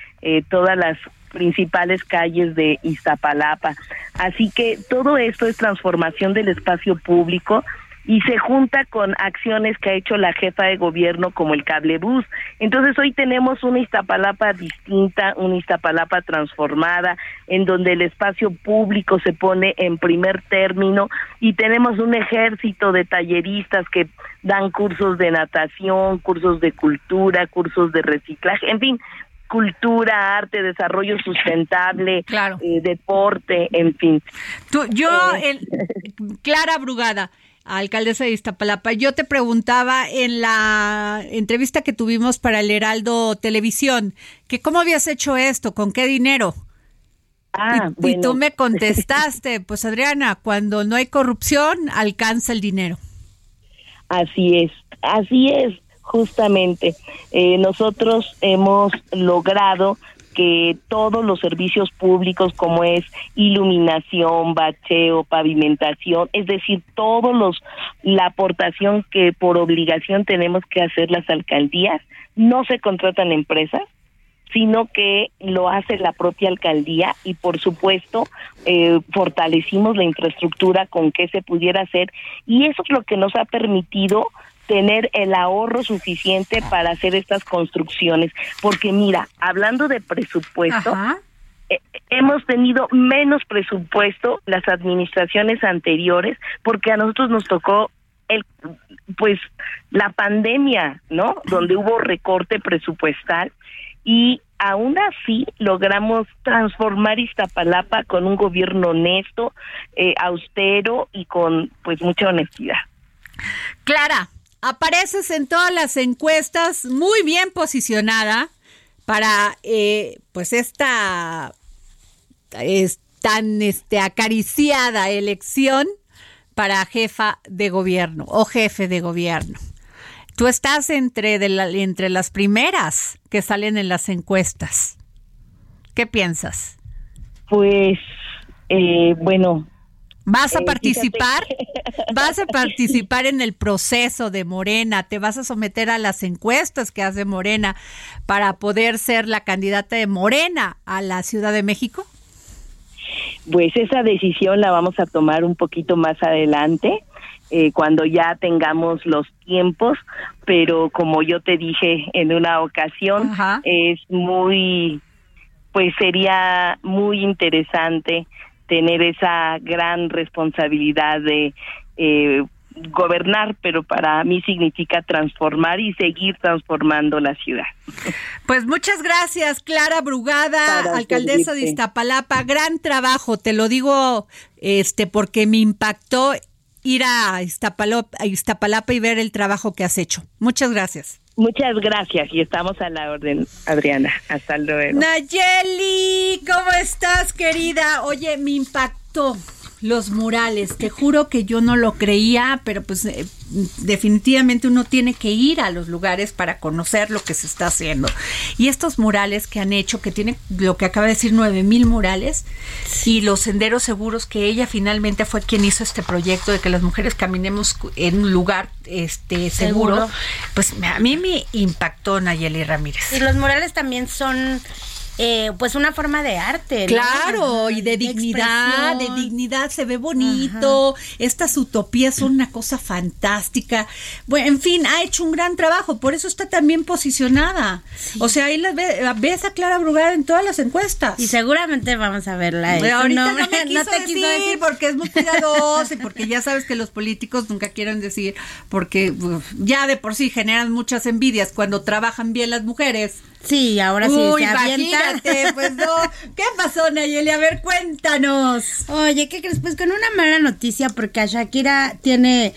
Speaker 9: todas las principales calles de Iztapalapa. Así que todo esto es transformación del espacio público y se junta con acciones que ha hecho la jefa de gobierno como el cable bus. Entonces hoy tenemos una Iztapalapa distinta, una Iztapalapa transformada, en donde el espacio público se pone en primer término y tenemos un ejército de talleristas que dan cursos de natación, cursos de cultura, cursos de reciclaje, en fin, cultura, arte, desarrollo sustentable, eh, deporte, en fin.
Speaker 2: yo, eh, Clara Brugada, alcaldesa de Iztapalapa, yo te preguntaba en la entrevista que tuvimos para el Heraldo Televisión, que cómo habías hecho esto, con qué dinero.
Speaker 9: Ah,
Speaker 2: y, y tú me contestaste, pues Adriana, cuando no hay corrupción, alcanza el dinero.
Speaker 9: Así es, así es justamente eh, nosotros hemos logrado que todos los servicios públicos como es iluminación, bacheo, pavimentación, es decir, todos los la aportación que por obligación tenemos que hacer las alcaldías, no se contratan empresas, sino que lo hace la propia alcaldía y por supuesto eh, fortalecimos la infraestructura con que se pudiera hacer. Y eso es lo que nos ha permitido tener el ahorro suficiente para hacer estas construcciones. Porque mira, hablando de presupuesto, eh, hemos tenido menos presupuesto las administraciones anteriores porque a nosotros nos tocó el pues la pandemia, ¿no? Donde hubo recorte presupuestal y aún así logramos transformar Iztapalapa con un gobierno honesto, eh, austero y con pues mucha honestidad.
Speaker 2: Clara, apareces en todas las encuestas muy bien posicionada para eh, pues esta es tan este acariciada elección para jefa de gobierno o jefe de gobierno. Tú estás entre, entre las primeras que salen en las encuestas. ¿Qué piensas?
Speaker 9: Pues, eh, bueno,
Speaker 2: ¿Vas a eh, participar? ¿Vas a participar en el proceso de Morena? ¿Te vas a someter a las encuestas que hace Morena para poder ser la candidata de Morena a la Ciudad de México?
Speaker 9: Pues esa decisión la vamos a tomar un poquito más adelante. Eh, cuando ya tengamos los tiempos, pero como yo te dije en una ocasión, es muy, pues sería muy interesante tener esa gran responsabilidad de eh, gobernar, pero para mí significa transformar y seguir transformando la ciudad.
Speaker 2: Pues muchas gracias, Clara Brugada, alcaldesa de Iztapalapa. Gran trabajo, te lo digo este porque me impactó ir a Iztapalapa, a Iztapalapa y ver el trabajo que has hecho. Muchas gracias.
Speaker 9: Muchas gracias y estamos a la orden, Adriana. Hasta luego.
Speaker 2: Nayeli, ¿cómo estás, querida? Oye, me impactó los murales. Te juro que yo no lo creía, pero pues eh, definitivamente uno tiene que ir a los lugares para conocer lo que se está haciendo. Y estos murales que han hecho, que tiene lo que acaba de decir, nueve mil murales, y los senderos seguros, que ella finalmente fue quien hizo este proyecto de que las mujeres caminemos en un lugar este seguro, pues a mí me impactó Nayeli Ramírez.
Speaker 11: Y los murales también son eh, pues una forma de arte.
Speaker 2: Claro, y de, dignidad, de dignidad, se ve bonito, estas utopías son una cosa fantástica. Bueno, en fin, ha hecho un gran trabajo, por eso está también posicionada. O sea, ahí la ves, a Clara Brugada en todas las encuestas.
Speaker 11: Y seguramente vamos a verla.
Speaker 2: Pero ahorita no, me quiso te decir, decir porque es muy cuidadosa y porque ya sabes que los políticos nunca quieren decir, porque ya de por sí generan muchas envidias cuando trabajan bien las mujeres.
Speaker 11: Sí, ahora sí se
Speaker 2: imagínate, pues no. ¿Qué pasó, Nayeli? A ver, cuéntanos.
Speaker 11: Oye, ¿qué crees? Pues con una mala noticia, porque Shakira tiene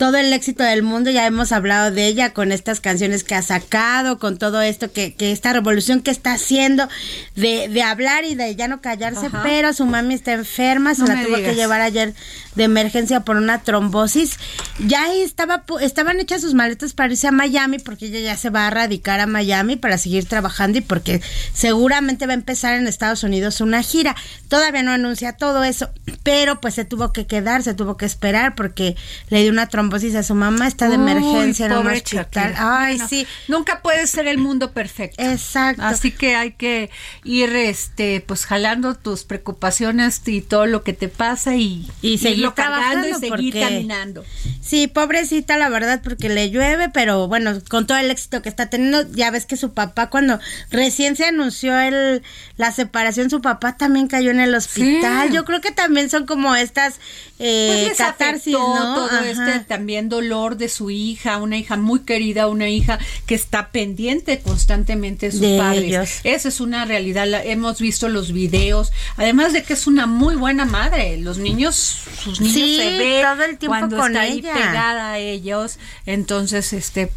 Speaker 11: todo el éxito del mundo, ya hemos hablado de ella con estas canciones que ha sacado, con todo esto que, que esta revolución que está haciendo de, de hablar y de ya no callarse, pero su mami está enferma, se la tuvo que llevar ayer de emergencia por una trombosis. Ya ahí estaba, estaban hechas sus maletas para irse a Miami porque ella ya se va a radicar a Miami para seguir trabajando y porque seguramente va a empezar en Estados Unidos una gira. Todavía no anuncia todo eso, pero pues se tuvo que quedar, se tuvo que esperar porque le dio una trombosis dices, su mamá está de
Speaker 2: Uy,
Speaker 11: emergencia en un
Speaker 2: pobre
Speaker 11: hospital.
Speaker 2: Shakira.
Speaker 11: Ay,
Speaker 2: Bueno,
Speaker 11: sí.
Speaker 2: Nunca puede ser el mundo perfecto.
Speaker 11: Exacto.
Speaker 2: Así que hay que ir este pues jalando tus preocupaciones y todo lo que te pasa y,
Speaker 11: Y seguir
Speaker 2: irlo cargando y
Speaker 11: trabajando
Speaker 2: seguir
Speaker 11: porque-
Speaker 2: caminando.
Speaker 11: Sí, pobrecita, la verdad, porque le llueve, pero bueno, con todo el éxito que está teniendo, ya ves que su papá, cuando recién se anunció el, la separación, su papá también cayó en el hospital.
Speaker 2: Sí.
Speaker 11: Yo creo que también son como estas eh,
Speaker 2: Pues les
Speaker 11: catarsis,
Speaker 2: afectó
Speaker 11: ¿no?
Speaker 2: todo
Speaker 11: Ajá.
Speaker 2: este también dolor de su hija, una hija muy querida, una hija que está pendiente constantemente de sus
Speaker 11: De
Speaker 2: padres.
Speaker 11: ellos.
Speaker 2: Esa es una realidad, la- hemos visto los videos, además de que es una muy buena madre, los niños, sus niños
Speaker 11: Sí,
Speaker 2: se ve
Speaker 11: todo el tiempo
Speaker 2: cuando
Speaker 11: con
Speaker 2: está ahí pegada a ellos, entonces este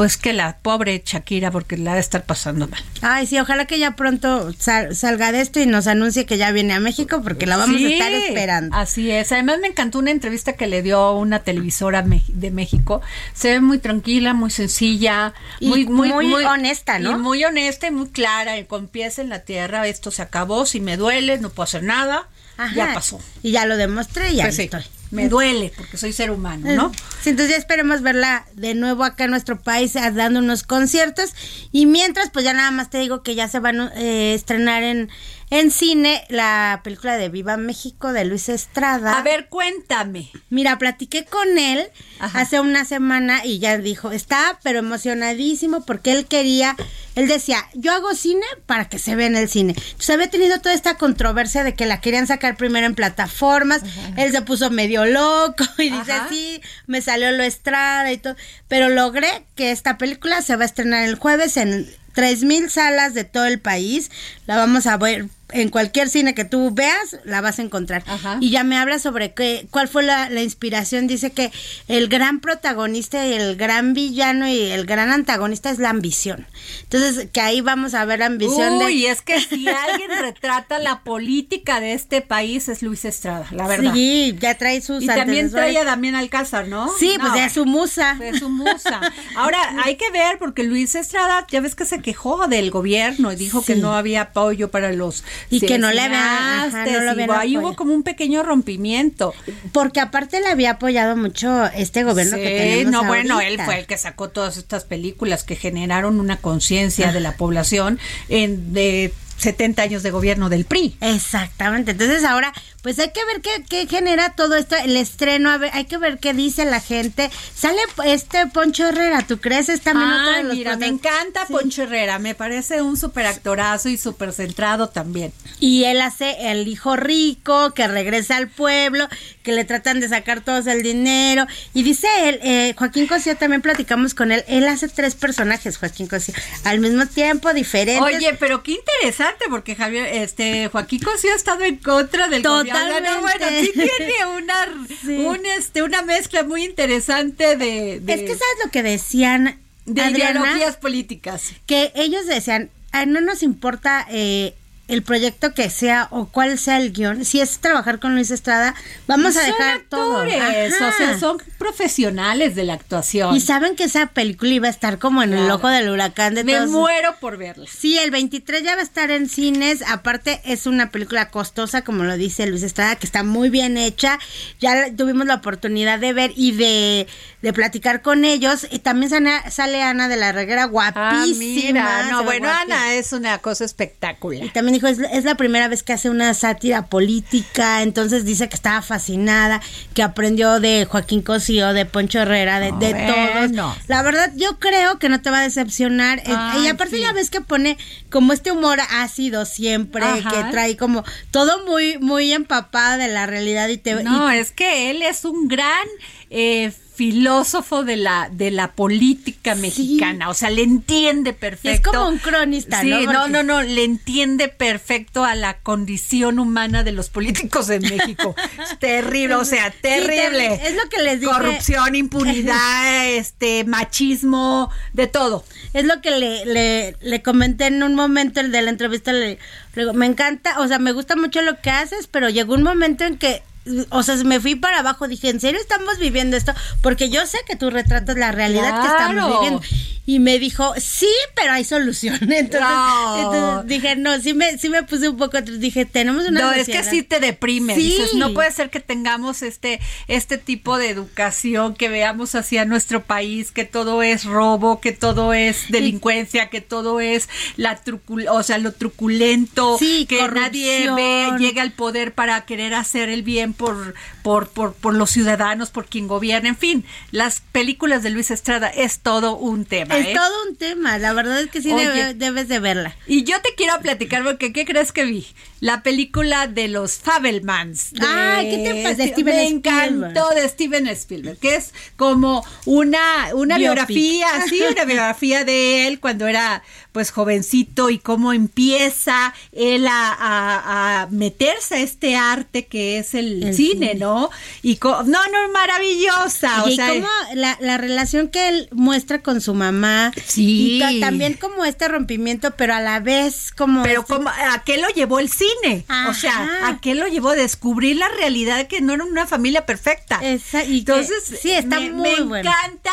Speaker 2: pues que la pobre Shakira porque la ha de estar pasando mal.
Speaker 11: Ay, sí, ojalá que ya pronto sal- salga de esto y nos anuncie que ya viene a México porque la vamos
Speaker 2: Sí,
Speaker 11: a estar esperando.
Speaker 2: Así es. Además me encantó una entrevista que le dio una televisora de México. Se ve muy tranquila, muy sencilla,
Speaker 11: Y
Speaker 2: muy, muy,
Speaker 11: muy honesta, ¿no?
Speaker 2: Y muy honesta y muy clara, y con pies en la tierra. Esto se acabó. Si me duele, no puedo hacer nada.
Speaker 11: Ajá.
Speaker 2: Ya pasó.
Speaker 11: Y ya lo demostré y ya
Speaker 2: Pues sí,
Speaker 11: estoy.
Speaker 2: Me duele porque soy ser humano, ¿no?
Speaker 11: Sí, entonces ya esperemos verla de nuevo acá en nuestro país ah, dando unos conciertos. Y mientras, pues ya nada más te digo que ya se van a eh, estrenar en, en cine la película de Viva México de Luis Estrada.
Speaker 2: A ver, cuéntame.
Speaker 11: Mira, platiqué con él
Speaker 2: Ajá.
Speaker 11: hace una semana y ya dijo, está pero emocionadísimo porque él quería, él decía, yo hago cine para que se vea en el cine. Entonces había tenido toda esta controversia de que la querían sacar primero en plataformas, él se puso medio loco y dice, sí, me salió lo Estrada y todo, pero logré que esta película se va a estrenar el jueves en tres mil salas de todo el país, la vamos a ver en cualquier cine que tú veas, la vas a encontrar.
Speaker 2: Ajá.
Speaker 11: Y ya me habla sobre qué, cuál fue la, la inspiración. Dice que el gran protagonista y el gran villano y el gran antagonista es la ambición. Entonces, que ahí vamos a ver la ambición
Speaker 2: Uy,
Speaker 11: de...
Speaker 2: es que si alguien retrata la política de este país es Luis Estrada, la verdad.
Speaker 11: Sí, ya trae sus
Speaker 2: Y también trae a Damián Alcázar, ¿no?
Speaker 11: Sí,
Speaker 2: No,
Speaker 11: pues es su musa.
Speaker 2: Es su musa. Ahora, hay que ver, porque Luis Estrada, ya ves que se quejó del gobierno y dijo que no había apoyo para los
Speaker 11: Y que no le
Speaker 2: cineastas,
Speaker 11: no habían
Speaker 2: ahí hubo como un pequeño rompimiento.
Speaker 11: Porque aparte le había apoyado mucho este gobierno
Speaker 2: Sí,
Speaker 11: que tenemos
Speaker 2: no, bueno, él fue el que sacó todas estas películas que generaron una conciencia de la población en de 70 años de gobierno del PRI.
Speaker 11: Exactamente. Entonces ahora, pues hay que ver qué, qué genera todo esto, el estreno, a ver, hay que ver qué dice la gente. Sale este Poncho Herrera, ¿tú crees? Es también otro
Speaker 2: Ah,
Speaker 11: de los
Speaker 2: mira, me encanta
Speaker 11: Sí.
Speaker 2: Poncho Herrera, me parece un super actorazo y súper centrado también.
Speaker 11: Y él hace el hijo rico que regresa al pueblo, que le tratan de sacar todos el dinero. Y dice él, eh, Joaquín Cosío, también platicamos con él, él hace tres personajes, Joaquín Cosío, al mismo tiempo, diferentes.
Speaker 2: Oye, pero qué interesante, porque Javier, este, Joaquín Cosío ha estado en contra del gobierno.
Speaker 11: Totalmente.
Speaker 2: No, bueno, sí tiene una,
Speaker 11: Sí.
Speaker 2: un, este, una mezcla muy interesante de, de,
Speaker 11: es que sabes lo que decían,
Speaker 2: de
Speaker 11: Adriana?
Speaker 2: ideologías políticas.
Speaker 11: que ellos decían, "Ah, no nos importa eh, el proyecto que sea o cuál sea el guion, si es trabajar con Luis Estrada, vamos a dejar todo.
Speaker 2: actores,
Speaker 11: Ajá.
Speaker 2: o sea, son profesionales de la actuación.
Speaker 11: Y saben que esa película iba a estar como en el ojo del huracán de
Speaker 2: Me
Speaker 11: todos.
Speaker 2: muero por verla.
Speaker 11: Sí, el 23 ya va a estar en cines. Aparte, es una película costosa, como lo dice Luis Estrada, que está muy bien hecha. Ya tuvimos la oportunidad de ver y de, de platicar con ellos. Y también sale, sale Ana de la Reguera,
Speaker 2: Ah,
Speaker 11: guapísima.
Speaker 2: mira, no, bueno,
Speaker 11: guapísima.
Speaker 2: Ana es una cosa espectacular.
Speaker 11: Y también dijo, es, es la primera vez que hace una sátira política, entonces dice que estaba fascinada, que aprendió de Joaquín Cosío, de Poncho Herrera, de, de
Speaker 2: Bueno.
Speaker 11: todos. La verdad, yo creo que no te va a decepcionar. Eh,
Speaker 2: Ay,
Speaker 11: y aparte
Speaker 2: sí.
Speaker 11: ya ves que pone como este humor ácido siempre,
Speaker 2: Ajá.
Speaker 11: que trae como todo muy, muy empapada de la realidad y te...
Speaker 2: No,
Speaker 11: y-
Speaker 2: es que él es un gran eh, filósofo de la de la política mexicana, o sea, le entiende perfecto.
Speaker 11: Es como un cronista,
Speaker 2: Sí,
Speaker 11: ¿no?
Speaker 2: no,
Speaker 11: Porque-
Speaker 2: no, no, le entiende perfecto a la condición humana de los políticos en México. Es terrible, o sea, terrible.
Speaker 11: Es lo que les dije.
Speaker 2: Corrupción, impunidad, este, machismo, de todo.
Speaker 11: Es lo que le, le, le comenté en un momento el de la entrevista. Le, le digo, me encanta, o sea, me gusta mucho lo que haces, pero llegó un momento en que o sea, me fui para abajo, dije, ¿en serio estamos viviendo esto? Porque yo sé que tu retrato es la realidad que estamos viviendo. Y me dijo, sí, pero hay solución. Entonces, dije, no, sí me, sí me puse un poco, dije, tenemos una...
Speaker 2: No, es que sí te deprime. Dices, no puede ser que tengamos este, este tipo de educación, que veamos hacia nuestro país, que todo es robo, que todo es delincuencia, que todo es la trucul o sea, lo truculento, que nadie ve, llega al poder para querer hacer el bien por, por, por, por los ciudadanos, por quien gobierna. En fin, las películas de Luis Estrada es todo un tema.
Speaker 11: Es ¿eh? todo un tema, la verdad es que sí debes de verla.
Speaker 2: Y yo te quiero platicar porque ¿qué crees que vi? La película de los Fabelmans.
Speaker 11: ah, ¿qué te pasa?
Speaker 2: De Me encantó de Steven Spielberg, que es como una, una biografía, sí, una biografía de él cuando era pues jovencito y cómo empieza él a, meterse a este arte que es el, cine, ¿no? Y no, no, maravillosa.
Speaker 11: Y, o sea, la, la, relación que él muestra con su mamá.
Speaker 2: Sí.
Speaker 11: Y también como este rompimiento, pero a la vez como...
Speaker 2: Pero
Speaker 11: este
Speaker 2: como, ¿a qué lo llevó el cine? O sea, ¿a qué lo llevó? Descubrir la realidad que no era una familia perfecta. Entonces,
Speaker 11: sí, está
Speaker 2: me,
Speaker 11: muy
Speaker 2: me encanta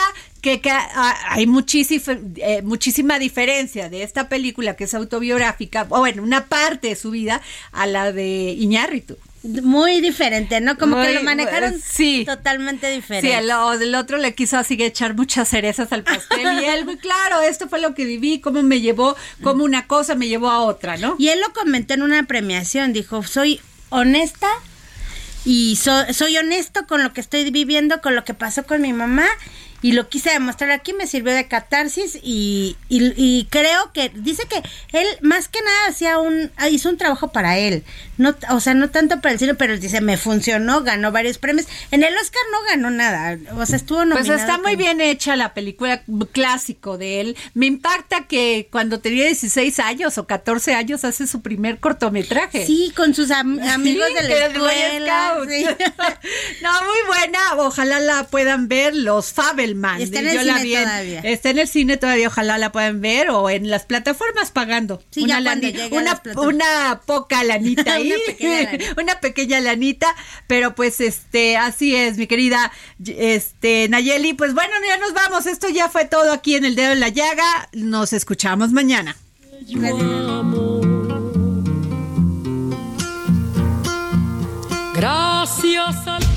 Speaker 2: que, hay muchísima, eh, muchísima diferencia de esta película que es autobiográfica, o bueno, una parte de su vida, a la de Iñárritu.
Speaker 11: Muy diferente, ¿no? Como que lo manejaron sí. totalmente diferente.
Speaker 2: Sí, el, otro le quiso así echar muchas cerezas al pastel y él, muy claro, esto fue lo que viví, cómo me llevó, cómo una cosa me llevó a otra, ¿no?
Speaker 11: Y él lo comentó en una premiación, dijo, soy honesta y soy honesto con lo que estoy viviendo, con lo que pasó con mi mamá y lo quise demostrar aquí, me sirvió de catarsis y, y, creo que dice que él más que nada hacía un hizo un trabajo para él, no o sea, no tanto para el cine, pero dice, me funcionó, ganó varios premios. En el Oscar no ganó nada, o sea, estuvo nominado.
Speaker 2: Pues está muy bien hecha la película clásico de él. Me impacta que cuando tenía 16 años o 14 años hace su primer cortometraje.
Speaker 11: Sí, con sus amigos de la escuela.
Speaker 2: no, muy buena, ojalá la puedan ver los Fabel
Speaker 11: Está en el cine todavía.
Speaker 2: Está en el cine todavía, ojalá la puedan ver o en las plataformas pagando.
Speaker 11: una,
Speaker 2: una, poca lanita ahí, una, pequeña lanita, pero pues este, así es, mi querida este Nayeli, pues bueno, ya nos vamos, esto ya fue todo aquí en el dedo en la llaga, nos escuchamos mañana.
Speaker 1: Gracias a